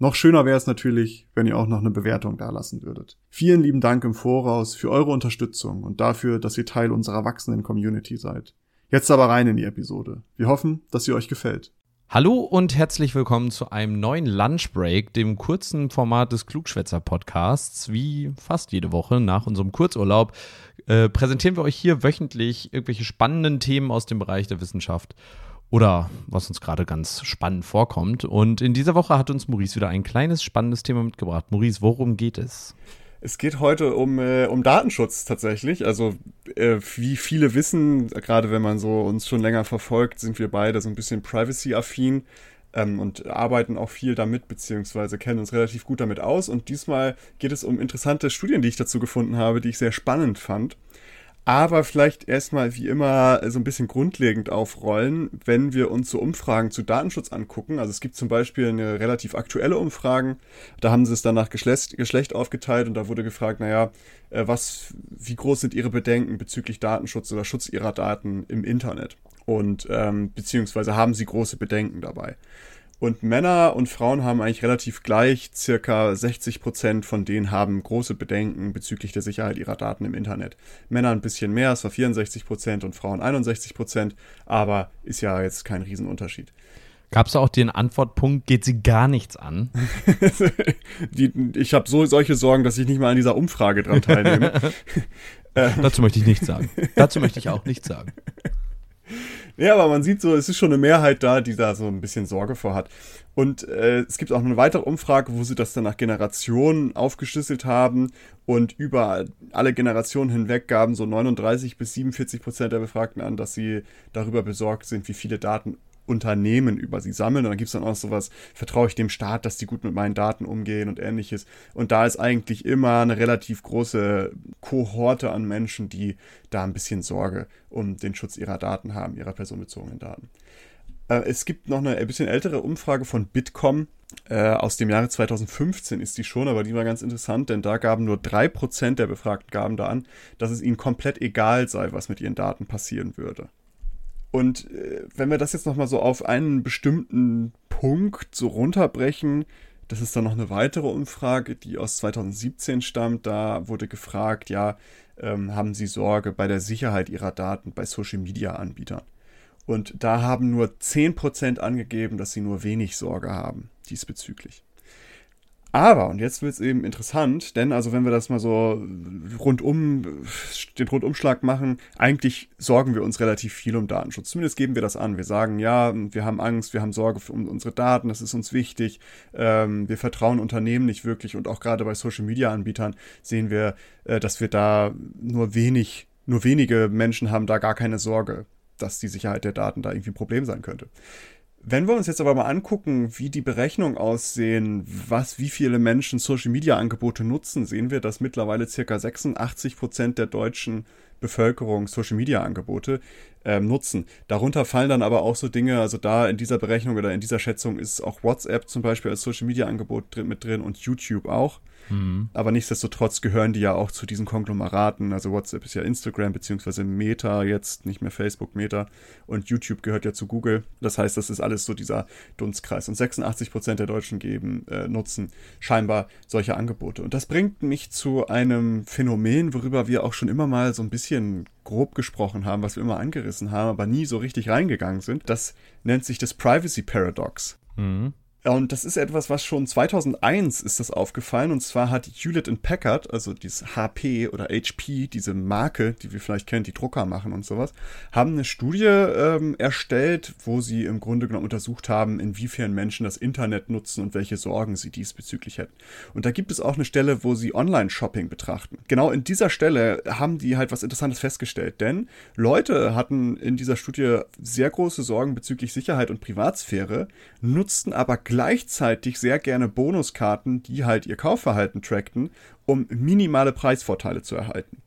Noch schöner wäre es natürlich, wenn ihr auch noch eine Bewertung dalassen würdet. Vielen lieben Dank im Voraus für eure Unterstützung und dafür, dass ihr Teil unserer wachsenden Community seid. Jetzt aber rein in die Episode. Wir hoffen, dass sie euch gefällt. Hallo und herzlich willkommen zu einem neuen Lunchbreak, dem kurzen Format des Klugschwätzer Podcasts. Wie fast jede Woche nach unserem Kurzurlaub äh, präsentieren wir euch hier wöchentlich irgendwelche spannenden Themen aus dem Bereich der Wissenschaft oder was uns gerade ganz spannend vorkommt. Und in dieser Woche hat uns Maurice wieder ein kleines spannendes Thema mitgebracht. Maurice, worum geht es? Es geht heute um, äh, um Datenschutz tatsächlich. Also äh, wie viele wissen, gerade wenn man so uns schon länger verfolgt, sind wir beide so ein bisschen privacy-affin ähm, und arbeiten auch viel damit, beziehungsweise kennen uns relativ gut damit aus. Und diesmal geht es um interessante Studien, die ich dazu gefunden habe, die ich sehr spannend fand aber vielleicht erstmal wie immer so ein bisschen grundlegend aufrollen, wenn wir uns so Umfragen zu Datenschutz angucken. Also es gibt zum Beispiel eine relativ aktuelle Umfrage, da haben sie es dann nach Geschlecht, Geschlecht aufgeteilt und da wurde gefragt, naja, äh, was, wie groß sind ihre Bedenken bezüglich Datenschutz oder Schutz ihrer Daten im Internet? Und ähm, beziehungsweise haben sie große Bedenken dabei. Und Männer und Frauen haben eigentlich relativ gleich, circa 60 Prozent von denen haben große Bedenken bezüglich der Sicherheit ihrer Daten im Internet. Männer ein bisschen mehr, es war 64 Prozent und Frauen 61 Prozent, aber ist ja jetzt kein Riesenunterschied. Gab es auch den Antwortpunkt, geht sie gar nichts an? Die, ich habe so solche Sorgen, dass ich nicht mal an dieser Umfrage dran teilnehme. Dazu möchte ich nichts sagen. Dazu möchte ich auch nichts sagen. Ja, aber man sieht so, es ist schon eine Mehrheit da, die da so ein bisschen Sorge vor hat. Und äh, es gibt auch eine weitere Umfrage, wo sie das dann nach Generationen aufgeschlüsselt haben und über alle Generationen hinweg gaben so 39 bis 47 Prozent der Befragten an, dass sie darüber besorgt sind, wie viele Daten Unternehmen über sie sammeln. Und dann gibt es dann auch sowas, vertraue ich dem Staat, dass die gut mit meinen Daten umgehen und ähnliches. Und da ist eigentlich immer eine relativ große Kohorte an Menschen, die da ein bisschen Sorge um den Schutz ihrer Daten haben, ihrer personenbezogenen Daten. Äh, es gibt noch eine ein bisschen ältere Umfrage von Bitkom. Äh, aus dem Jahre 2015 ist die schon, aber die war ganz interessant, denn da gaben nur 3% der Befragten gaben da an, dass es ihnen komplett egal sei, was mit ihren Daten passieren würde. Und äh, wenn wir das jetzt nochmal so auf einen bestimmten Punkt so runterbrechen, das ist dann noch eine weitere Umfrage, die aus 2017 stammt. Da wurde gefragt, ja, ähm, haben Sie Sorge bei der Sicherheit Ihrer Daten bei Social-Media-Anbietern? Und da haben nur 10% angegeben, dass sie nur wenig Sorge haben diesbezüglich. Aber, und jetzt wird es eben interessant, denn also wenn wir das mal so rundum, den Rundumschlag machen, eigentlich sorgen wir uns relativ viel um Datenschutz. Zumindest geben wir das an. Wir sagen, ja, wir haben Angst, wir haben Sorge um unsere Daten, das ist uns wichtig. Ähm, wir vertrauen Unternehmen nicht wirklich und auch gerade bei Social-Media-Anbietern sehen wir, äh, dass wir da nur wenig, nur wenige Menschen haben da gar keine Sorge, dass die Sicherheit der Daten da irgendwie ein Problem sein könnte. Wenn wir uns jetzt aber mal angucken, wie die Berechnungen aussehen, was, wie viele Menschen Social Media Angebote nutzen, sehen wir, dass mittlerweile circa 86 Prozent der deutschen Bevölkerung Social Media Angebote ähm, nutzen. Darunter fallen dann aber auch so Dinge, also da in dieser Berechnung oder in dieser Schätzung ist auch WhatsApp zum Beispiel als Social Media Angebot drin, mit drin und YouTube auch. Mhm. Aber nichtsdestotrotz gehören die ja auch zu diesen Konglomeraten. Also WhatsApp ist ja Instagram beziehungsweise Meta jetzt, nicht mehr Facebook, Meta. Und YouTube gehört ja zu Google. Das heißt, das ist alles so dieser Dunstkreis. Und 86 Prozent der Deutschen geben, äh, nutzen scheinbar solche Angebote. Und das bringt mich zu einem Phänomen, worüber wir auch schon immer mal so ein bisschen grob gesprochen haben, was wir immer angerissen haben, aber nie so richtig reingegangen sind. Das nennt sich das Privacy Paradox. Mhm. Und das ist etwas, was schon 2001 ist das aufgefallen. Und zwar hat Hewlett Packard, also dieses HP oder HP, diese Marke, die wir vielleicht kennen, die Drucker machen und sowas, haben eine Studie ähm, erstellt, wo sie im Grunde genommen untersucht haben, inwiefern Menschen das Internet nutzen und welche Sorgen sie diesbezüglich hätten. Und da gibt es auch eine Stelle, wo sie Online-Shopping betrachten. Genau in dieser Stelle haben die halt was Interessantes festgestellt, denn Leute hatten in dieser Studie sehr große Sorgen bezüglich Sicherheit und Privatsphäre, nutzten aber gleichzeitig sehr gerne Bonuskarten, die halt ihr Kaufverhalten trackten, um minimale Preisvorteile zu erhalten.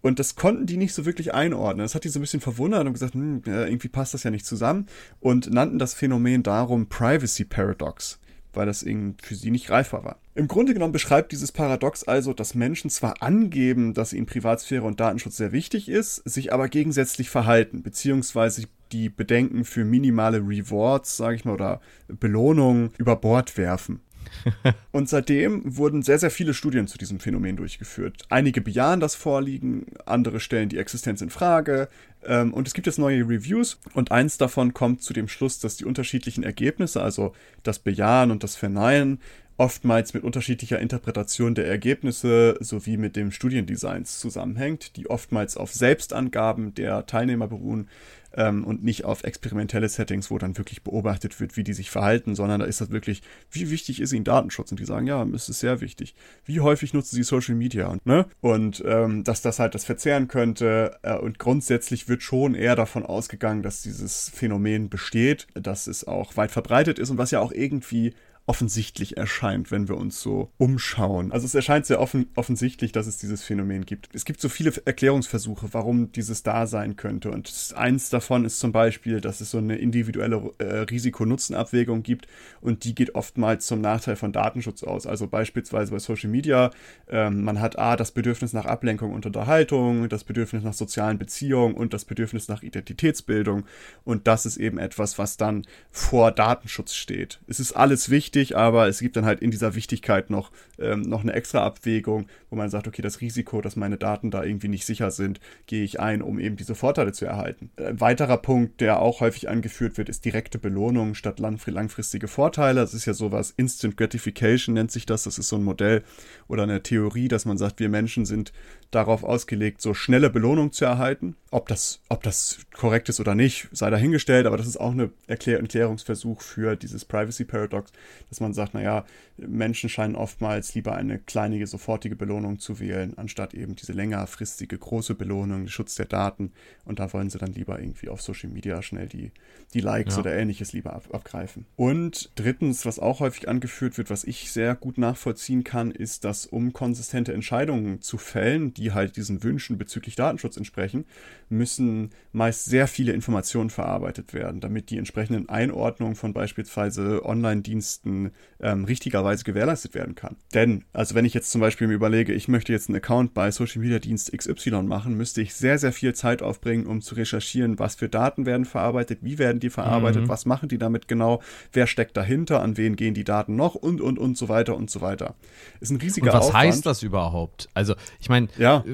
Und das konnten die nicht so wirklich einordnen. Das hat die so ein bisschen verwundert und gesagt, hm, irgendwie passt das ja nicht zusammen. Und nannten das Phänomen darum Privacy Paradox, weil das irgendwie für sie nicht greifbar war. Im Grunde genommen beschreibt dieses Paradox also, dass Menschen zwar angeben, dass ihnen Privatsphäre und Datenschutz sehr wichtig ist, sich aber gegensätzlich verhalten, beziehungsweise die Bedenken für minimale Rewards, sage ich mal, oder Belohnungen über Bord werfen. und seitdem wurden sehr, sehr viele Studien zu diesem Phänomen durchgeführt. Einige bejahen das Vorliegen, andere stellen die Existenz in Frage. Ähm, und es gibt jetzt neue Reviews und eins davon kommt zu dem Schluss, dass die unterschiedlichen Ergebnisse, also das Bejahen und das Verneinen, oftmals mit unterschiedlicher Interpretation der Ergebnisse sowie mit dem Studiendesigns zusammenhängt, die oftmals auf Selbstangaben der Teilnehmer beruhen ähm, und nicht auf experimentelle Settings, wo dann wirklich beobachtet wird, wie die sich verhalten, sondern da ist das wirklich, wie wichtig ist ihnen Datenschutz? Und die sagen, ja, es ist sehr wichtig. Wie häufig nutzen sie Social Media? Und, ne? und ähm, dass das halt das verzehren könnte. Äh, und grundsätzlich wird schon eher davon ausgegangen, dass dieses Phänomen besteht, dass es auch weit verbreitet ist und was ja auch irgendwie offensichtlich erscheint, wenn wir uns so umschauen. Also es erscheint sehr offen, offensichtlich, dass es dieses Phänomen gibt. Es gibt so viele Erklärungsversuche, warum dieses da sein könnte. Und eins davon ist zum Beispiel, dass es so eine individuelle äh, Risiko-Nutzen-Abwägung gibt und die geht oftmals zum Nachteil von Datenschutz aus. Also beispielsweise bei Social Media, ähm, man hat A, das Bedürfnis nach Ablenkung und Unterhaltung, das Bedürfnis nach sozialen Beziehungen und das Bedürfnis nach Identitätsbildung. Und das ist eben etwas, was dann vor Datenschutz steht. Es ist alles wichtig wichtig, aber es gibt dann halt in dieser Wichtigkeit noch, ähm, noch eine extra Abwägung, wo man sagt, okay, das Risiko, dass meine Daten da irgendwie nicht sicher sind, gehe ich ein, um eben diese Vorteile zu erhalten. Ein weiterer Punkt, der auch häufig angeführt wird, ist direkte Belohnung statt langfristige Vorteile. Das ist ja sowas, Instant Gratification nennt sich das. Das ist so ein Modell oder eine Theorie, dass man sagt, wir Menschen sind darauf ausgelegt, so schnelle Belohnung zu erhalten. Ob das, ob das korrekt ist oder nicht, sei dahingestellt, aber das ist auch ein Erklär Erklärungsversuch für dieses Privacy Paradox, dass man sagt, naja, Menschen scheinen oftmals lieber eine kleinige, sofortige Belohnung zu wählen, anstatt eben diese längerfristige, große Belohnung, Schutz der Daten. Und da wollen sie dann lieber irgendwie auf Social Media schnell die, die Likes ja. oder ähnliches lieber ab, abgreifen. Und drittens, was auch häufig angeführt wird, was ich sehr gut nachvollziehen kann, ist, dass um konsistente Entscheidungen zu fällen, die halt diesen Wünschen bezüglich Datenschutz entsprechen, müssen meist sehr viele Informationen verarbeitet werden, damit die entsprechenden Einordnungen von beispielsweise Online-Diensten ähm, richtigerweise gewährleistet werden kann. Denn, also wenn ich jetzt zum Beispiel mir überlege, ich möchte jetzt einen Account bei Social Media Dienst XY machen, müsste ich sehr, sehr viel Zeit aufbringen, um zu recherchieren, was für Daten werden verarbeitet, wie werden die verarbeitet, mhm. was machen die damit genau, wer steckt dahinter, an wen gehen die Daten noch und, und, und so weiter und so weiter. Ist ein riesiger und was Aufwand. heißt das überhaupt? Also, ich meine, ja.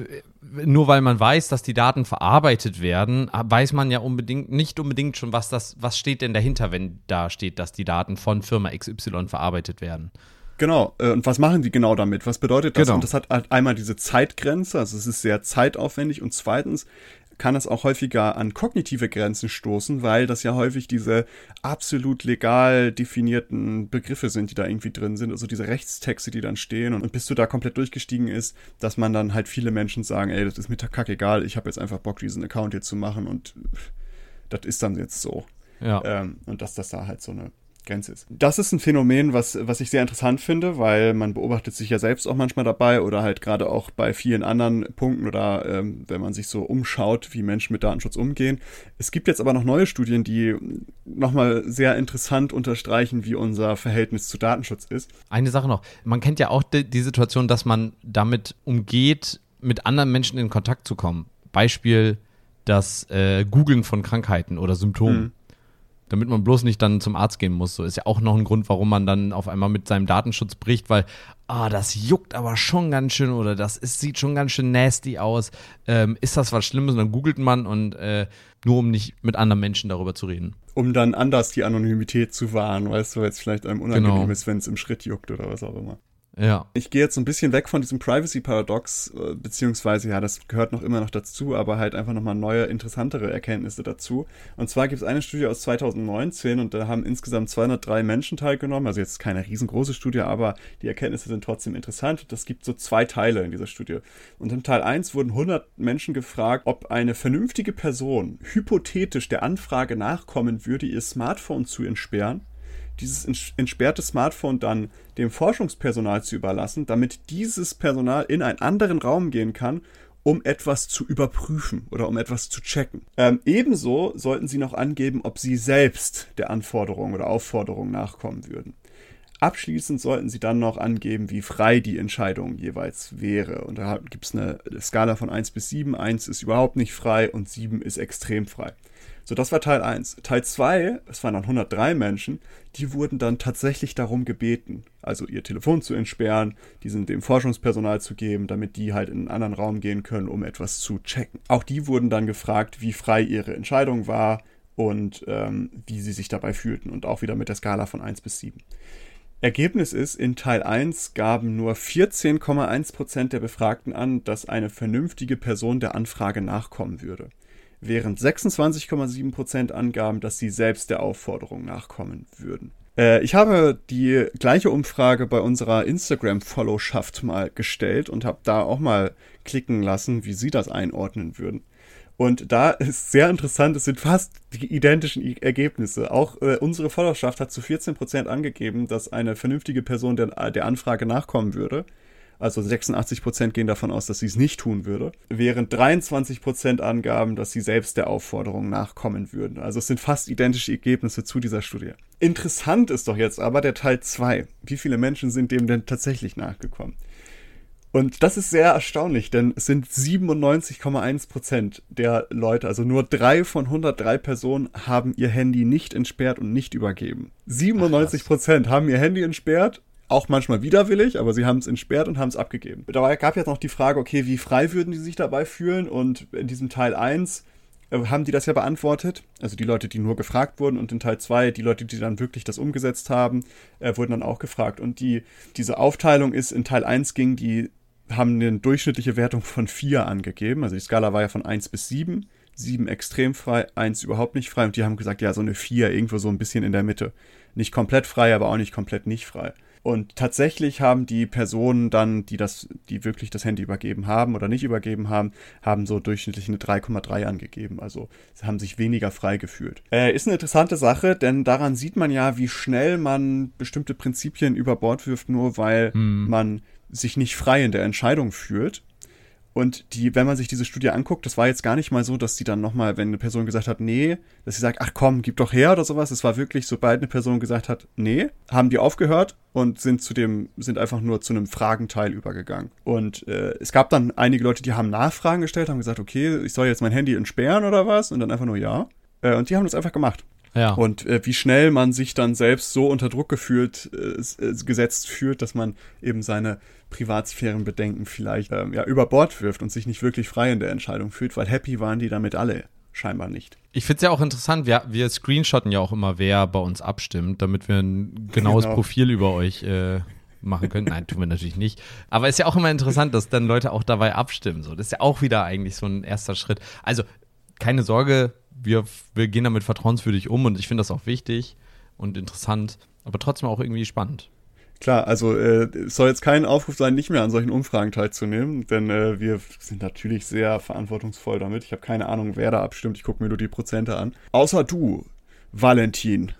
Nur weil man weiß, dass die Daten verarbeitet werden, weiß man ja unbedingt nicht unbedingt schon, was das, was steht denn dahinter, wenn da steht, dass die Daten von Firma XY verarbeitet werden. Genau, äh, und was machen die genau damit? Was bedeutet das? Genau. Und das hat halt einmal diese Zeitgrenze, also es ist sehr zeitaufwendig und zweitens kann es auch häufiger an kognitive Grenzen stoßen, weil das ja häufig diese absolut legal definierten Begriffe sind, die da irgendwie drin sind, also diese Rechtstexte, die dann stehen und, bis du da komplett durchgestiegen ist, dass man dann halt viele Menschen sagen, ey, das ist mir kackegal, ich habe jetzt einfach Bock, diesen Account hier zu machen und das ist dann jetzt so. Ja. Ähm, und dass das da halt so eine Grenze ist. Das ist ein Phänomen, was, was ich sehr interessant finde, weil man beobachtet sich ja selbst auch manchmal dabei oder halt gerade auch bei vielen anderen Punkten oder ähm, wenn man sich so umschaut, wie Menschen mit Datenschutz umgehen. Es gibt jetzt aber noch neue Studien, die nochmal sehr interessant unterstreichen, wie unser Verhältnis zu Datenschutz ist. Eine Sache noch. Man kennt ja auch die, die Situation, dass man damit umgeht, mit anderen Menschen in Kontakt zu kommen. Beispiel das äh, Googlen von Krankheiten oder Symptomen. Hm damit man bloß nicht dann zum Arzt gehen muss. So ist ja auch noch ein Grund, warum man dann auf einmal mit seinem Datenschutz bricht, weil, ah, das juckt aber schon ganz schön oder das ist, sieht schon ganz schön nasty aus. Ähm, ist das was Schlimmes? Und dann googelt man und äh, nur um nicht mit anderen Menschen darüber zu reden. Um dann anders die Anonymität zu wahren, weißt du, weil es vielleicht einem unangenehm genau. ist, wenn es im Schritt juckt oder was auch immer. Ja. Ich gehe jetzt ein bisschen weg von diesem Privacy-Paradox, äh, beziehungsweise, ja, das gehört noch immer noch dazu, aber halt einfach nochmal neue, interessantere Erkenntnisse dazu. Und zwar gibt es eine Studie aus 2019 und da haben insgesamt 203 Menschen teilgenommen, also jetzt keine riesengroße Studie, aber die Erkenntnisse sind trotzdem interessant. Das gibt so zwei Teile in dieser Studie. Und im Teil 1 wurden 100 Menschen gefragt, ob eine vernünftige Person hypothetisch der Anfrage nachkommen würde, ihr Smartphone zu entsperren dieses entsperrte Smartphone dann dem Forschungspersonal zu überlassen, damit dieses Personal in einen anderen Raum gehen kann um etwas zu überprüfen oder um etwas zu checken. Ähm, ebenso sollten Sie noch angeben, ob Sie selbst der Anforderung oder Aufforderung nachkommen würden. Abschließend sollten Sie dann noch angeben, wie frei die Entscheidung jeweils wäre. Und da gibt es eine Skala von 1 bis 7. 1 ist überhaupt nicht frei und 7 ist extrem frei. So, das war Teil 1. Teil 2, es waren dann 103 Menschen, die wurden dann tatsächlich darum gebeten, also ihr Telefon zu entsperren, diesen dem Forschungspersonal zu geben, damit die halt in einen anderen Raum gehen können, um etwas zu checken. Auch die wurden dann gefragt, wie frei ihre Entscheidung war und ähm, wie sie sich dabei fühlten und auch wieder mit der Skala von 1 bis 7. Ergebnis ist, in Teil 1 gaben nur 14,1% der Befragten an, dass eine vernünftige Person der Anfrage nachkommen würde, während 26,7% angaben, dass sie selbst der Aufforderung nachkommen würden. Äh, ich habe die gleiche Umfrage bei unserer Instagram-Followschaft mal gestellt und habe da auch mal klicken lassen, wie sie das einordnen würden. Und da ist sehr interessant, es sind fast die identischen Ergebnisse. Auch äh, unsere Followerschaft hat zu 14% angegeben, dass eine vernünftige Person der Anfrage nachkommen würde. Also 86% gehen davon aus, dass sie es nicht tun würde. Während 23% angaben, dass sie selbst der Aufforderung nachkommen würden. Also es sind fast identische Ergebnisse zu dieser Studie. Interessant ist doch jetzt aber der Teil 2. Wie viele Menschen sind dem denn tatsächlich nachgekommen? Und das ist sehr erstaunlich, denn es sind 97,1 Prozent der Leute, also nur drei von 103 Personen haben ihr Handy nicht entsperrt und nicht übergeben. 97 Prozent haben ihr Handy entsperrt, auch manchmal widerwillig, aber sie haben es entsperrt und haben es abgegeben. Dabei gab jetzt noch die Frage, okay, wie frei würden die sich dabei fühlen? Und in diesem Teil 1 äh, haben die das ja beantwortet. Also die Leute, die nur gefragt wurden und in Teil 2 die Leute, die dann wirklich das umgesetzt haben, äh, wurden dann auch gefragt. Und die, diese Aufteilung ist, in Teil 1 ging die haben eine durchschnittliche Wertung von 4 angegeben. Also die Skala war ja von 1 bis 7. 7 extrem frei, 1 überhaupt nicht frei. Und die haben gesagt, ja, so eine 4 irgendwo so ein bisschen in der Mitte. Nicht komplett frei, aber auch nicht komplett nicht frei. Und tatsächlich haben die Personen dann, die das, die wirklich das Handy übergeben haben oder nicht übergeben haben, haben so durchschnittlich eine 3,3 angegeben. Also sie haben sich weniger frei gefühlt. Äh, ist eine interessante Sache, denn daran sieht man ja, wie schnell man bestimmte Prinzipien über Bord wirft, nur weil hm. man sich nicht frei in der Entscheidung fühlt. Und die, wenn man sich diese Studie anguckt, das war jetzt gar nicht mal so, dass die dann nochmal, wenn eine Person gesagt hat, nee, dass sie sagt, ach komm, gib doch her oder sowas. Es war wirklich, sobald eine Person gesagt hat, nee, haben die aufgehört und sind zu dem, sind einfach nur zu einem Fragenteil übergegangen. Und äh, es gab dann einige Leute, die haben Nachfragen gestellt, haben gesagt, okay, ich soll jetzt mein Handy entsperren oder was? Und dann einfach nur ja. Äh, und die haben das einfach gemacht. Ja. Und äh, wie schnell man sich dann selbst so unter Druck gefühlt, äh, äh, gesetzt fühlt, dass man eben seine Privatsphärenbedenken vielleicht ähm, ja, über Bord wirft und sich nicht wirklich frei in der Entscheidung fühlt, weil happy waren die damit alle scheinbar nicht. Ich finde es ja auch interessant, wir, wir screenshotten ja auch immer, wer bei uns abstimmt, damit wir ein genaues genau. Profil über euch äh, machen können. Nein, tun wir natürlich nicht. Aber es ist ja auch immer interessant, dass dann Leute auch dabei abstimmen. So, das ist ja auch wieder eigentlich so ein erster Schritt. Also, keine Sorge, wir, wir gehen damit vertrauenswürdig um und ich finde das auch wichtig und interessant, aber trotzdem auch irgendwie spannend. Klar, also äh, es soll jetzt kein Aufruf sein, nicht mehr an solchen Umfragen teilzunehmen, denn äh, wir sind natürlich sehr verantwortungsvoll damit. Ich habe keine Ahnung, wer da abstimmt. Ich gucke mir nur die Prozente an. Außer du, Valentin.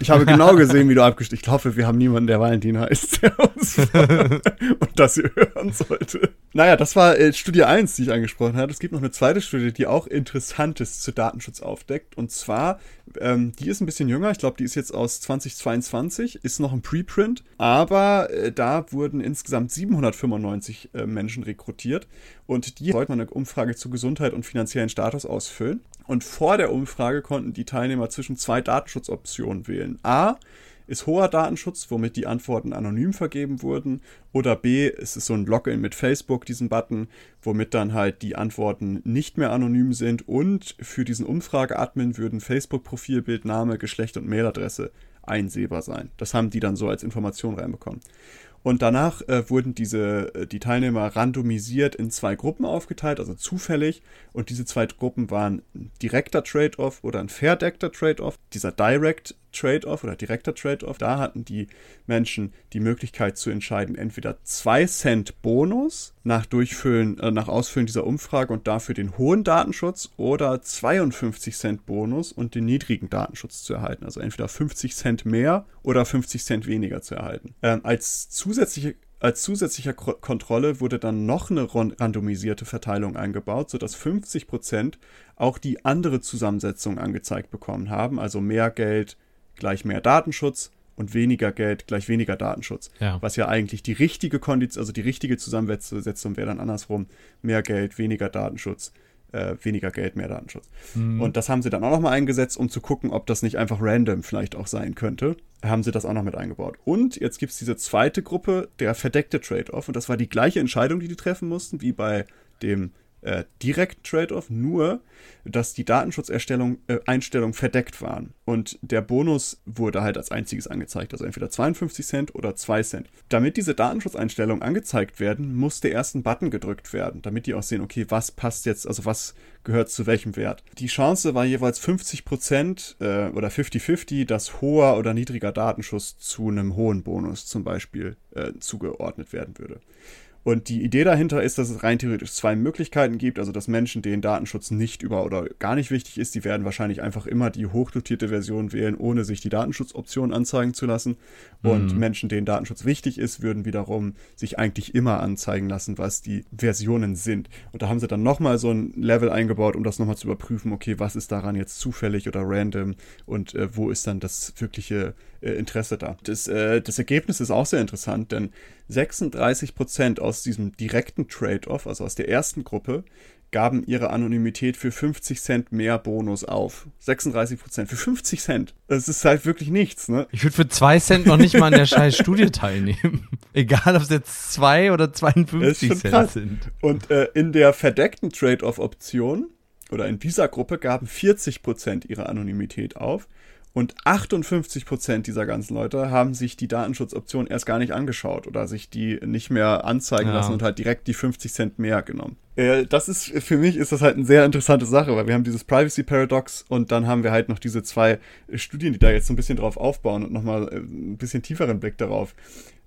Ich habe genau gesehen, wie du abgestimmt Ich hoffe, wir haben niemanden, der Valentin heißt, der uns und das ihr hören sollte. Naja, das war äh, Studie 1, die ich angesprochen habe. Es gibt noch eine zweite Studie, die auch Interessantes zu Datenschutz aufdeckt. Und zwar, ähm, die ist ein bisschen jünger. Ich glaube, die ist jetzt aus 2022, ist noch ein Preprint. Aber äh, da wurden insgesamt 795 äh, Menschen rekrutiert. Und die sollten eine Umfrage zu Gesundheit und finanziellen Status ausfüllen. Und vor der Umfrage konnten die Teilnehmer zwischen zwei Datenschutzoptionen wählen. A ist hoher Datenschutz, womit die Antworten anonym vergeben wurden. Oder B, es ist so ein Login mit Facebook, diesen Button, womit dann halt die Antworten nicht mehr anonym sind. Und für diesen Umfrage-Admin würden Facebook-Profilbild, Name, Geschlecht und Mailadresse einsehbar sein. Das haben die dann so als Information reinbekommen. Und danach äh, wurden diese, äh, die Teilnehmer randomisiert in zwei Gruppen aufgeteilt, also zufällig. Und diese zwei Gruppen waren ein direkter Trade-off oder ein verdeckter Trade-off. Dieser Direct Trade-off oder direkter Trade-off, da hatten die Menschen die Möglichkeit zu entscheiden, entweder 2 Cent Bonus nach Durchfüllen, äh, nach Ausfüllen dieser Umfrage und dafür den hohen Datenschutz oder 52 Cent Bonus und den niedrigen Datenschutz zu erhalten. Also entweder 50 Cent mehr oder 50 Cent weniger zu erhalten. Ähm, als zusätzliche als zusätzliche Kontrolle wurde dann noch eine randomisierte Verteilung eingebaut, sodass 50 Prozent auch die andere Zusammensetzung angezeigt bekommen haben. Also mehr Geld gleich mehr Datenschutz und weniger Geld gleich weniger Datenschutz. Ja. Was ja eigentlich die richtige Kondition, also die richtige Zusammensetzung wäre dann andersrum. Mehr Geld, weniger Datenschutz äh, weniger Geld, mehr Datenschutz. Mhm. Und das haben sie dann auch nochmal eingesetzt, um zu gucken, ob das nicht einfach random vielleicht auch sein könnte. Haben sie das auch noch mit eingebaut. Und jetzt gibt es diese zweite Gruppe, der verdeckte Trade-off. Und das war die gleiche Entscheidung, die die treffen mussten, wie bei dem äh, direkt Trade-off, nur dass die Datenschutzeinstellungen äh, verdeckt waren. Und der Bonus wurde halt als einziges angezeigt, also entweder 52 Cent oder 2 Cent. Damit diese Datenschutzeinstellungen angezeigt werden, musste erst ein Button gedrückt werden, damit die auch sehen, okay, was passt jetzt, also was gehört zu welchem Wert. Die Chance war jeweils 50 Prozent äh, oder 50-50, dass hoher oder niedriger Datenschutz zu einem hohen Bonus zum Beispiel äh, zugeordnet werden würde. Und die Idee dahinter ist, dass es rein theoretisch zwei Möglichkeiten gibt. Also, dass Menschen, denen Datenschutz nicht über oder gar nicht wichtig ist, die werden wahrscheinlich einfach immer die hochdotierte Version wählen, ohne sich die Datenschutzoption anzeigen zu lassen. Und mhm. Menschen, denen Datenschutz wichtig ist, würden wiederum sich eigentlich immer anzeigen lassen, was die Versionen sind. Und da haben sie dann nochmal so ein Level eingebaut, um das nochmal zu überprüfen, okay, was ist daran jetzt zufällig oder random und äh, wo ist dann das wirkliche äh, Interesse da. Das, äh, das Ergebnis ist auch sehr interessant, denn 36 Prozent aus diesem direkten Trade-off, also aus der ersten Gruppe, gaben ihre Anonymität für 50 Cent mehr Bonus auf. 36 Prozent für 50 Cent. Das ist halt wirklich nichts, ne? Ich würde für 2 Cent noch nicht mal an der scheiß Studie teilnehmen. Egal, ob es jetzt 2 oder 52 Cent krass. sind. Und äh, in der verdeckten Trade-off-Option oder in dieser Gruppe gaben 40 Prozent ihre Anonymität auf. Und 58 Prozent dieser ganzen Leute haben sich die Datenschutzoption erst gar nicht angeschaut oder sich die nicht mehr anzeigen ja. lassen und halt direkt die 50 Cent mehr genommen. Äh, das ist, für mich ist das halt eine sehr interessante Sache, weil wir haben dieses Privacy Paradox und dann haben wir halt noch diese zwei Studien, die da jetzt so ein bisschen drauf aufbauen und nochmal äh, ein bisschen tieferen Blick darauf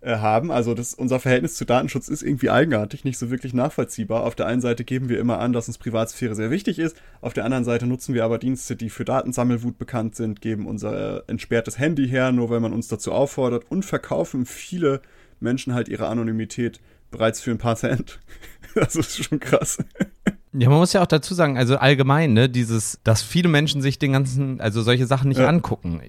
haben. Also das, unser Verhältnis zu Datenschutz ist irgendwie eigenartig, nicht so wirklich nachvollziehbar. Auf der einen Seite geben wir immer an, dass uns Privatsphäre sehr wichtig ist. Auf der anderen Seite nutzen wir aber Dienste, die für Datensammelwut bekannt sind, geben unser äh, entsperrtes Handy her, nur weil man uns dazu auffordert und verkaufen viele Menschen halt ihre Anonymität bereits für ein paar Cent. das ist schon krass. Ja, man muss ja auch dazu sagen, also allgemein, ne, dieses, dass viele Menschen sich den ganzen, also solche Sachen nicht ja. angucken.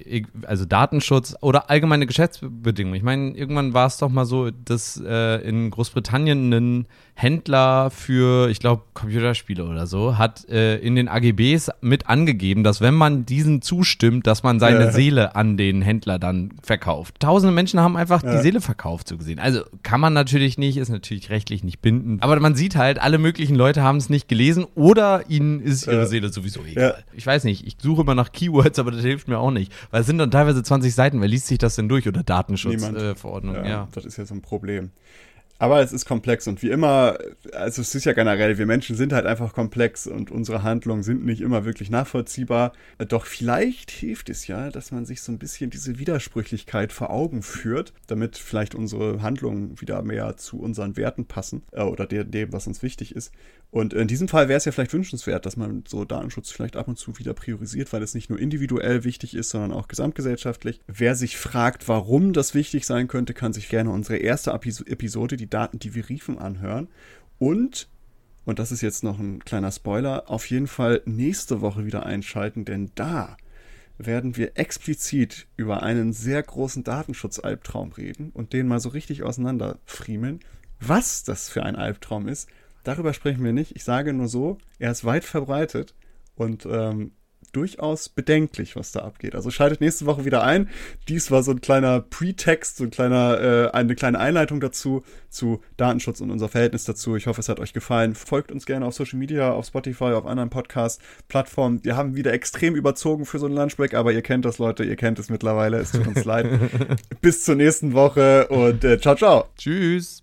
Also Datenschutz oder allgemeine Geschäftsbedingungen. Ich meine, irgendwann war es doch mal so, dass äh, in Großbritannien ein Händler für, ich glaube, Computerspiele oder so, hat äh, in den AGBs mit angegeben, dass wenn man diesen zustimmt, dass man seine ja. Seele an den Händler dann verkauft. Tausende Menschen haben einfach ja. die Seele verkauft, so gesehen. Also kann man natürlich nicht, ist natürlich rechtlich nicht bindend. Aber man sieht halt, alle möglichen Leute haben es nicht gelesen oder ihnen ist ihre ja. Seele sowieso egal. Ich weiß nicht, ich suche immer nach Keywords, aber das hilft mir auch nicht. Weil es sind dann teilweise 20 Seiten, wer liest sich das denn durch oder Datenschutzverordnung? Äh, ja, das ist ja so ein Problem. Aber es ist komplex und wie immer, also es ist ja generell, wir Menschen sind halt einfach komplex und unsere Handlungen sind nicht immer wirklich nachvollziehbar. Doch vielleicht hilft es ja, dass man sich so ein bisschen diese Widersprüchlichkeit vor Augen führt, damit vielleicht unsere Handlungen wieder mehr zu unseren Werten passen äh, oder dem, was uns wichtig ist. Und in diesem Fall wäre es ja vielleicht wünschenswert, dass man so Datenschutz vielleicht ab und zu wieder priorisiert, weil es nicht nur individuell wichtig ist, sondern auch gesamtgesellschaftlich. Wer sich fragt, warum das wichtig sein könnte, kann sich gerne unsere erste Episode, die Daten, die wir riefen, anhören. Und, und das ist jetzt noch ein kleiner Spoiler, auf jeden Fall nächste Woche wieder einschalten, denn da werden wir explizit über einen sehr großen Datenschutzalbtraum reden und den mal so richtig auseinanderfriemeln, was das für ein Albtraum ist Darüber sprechen wir nicht. Ich sage nur so, er ist weit verbreitet und ähm, durchaus bedenklich, was da abgeht. Also schaltet nächste Woche wieder ein. Dies war so ein kleiner Pretext, so ein kleiner, äh, eine kleine Einleitung dazu, zu Datenschutz und unser Verhältnis dazu. Ich hoffe, es hat euch gefallen. Folgt uns gerne auf Social Media, auf Spotify, auf anderen Podcast-Plattformen. Wir haben wieder extrem überzogen für so einen Lunchbreak, aber ihr kennt das, Leute, ihr kennt es mittlerweile. Es tut uns leid. Bis zur nächsten Woche und äh, ciao, ciao. Tschüss.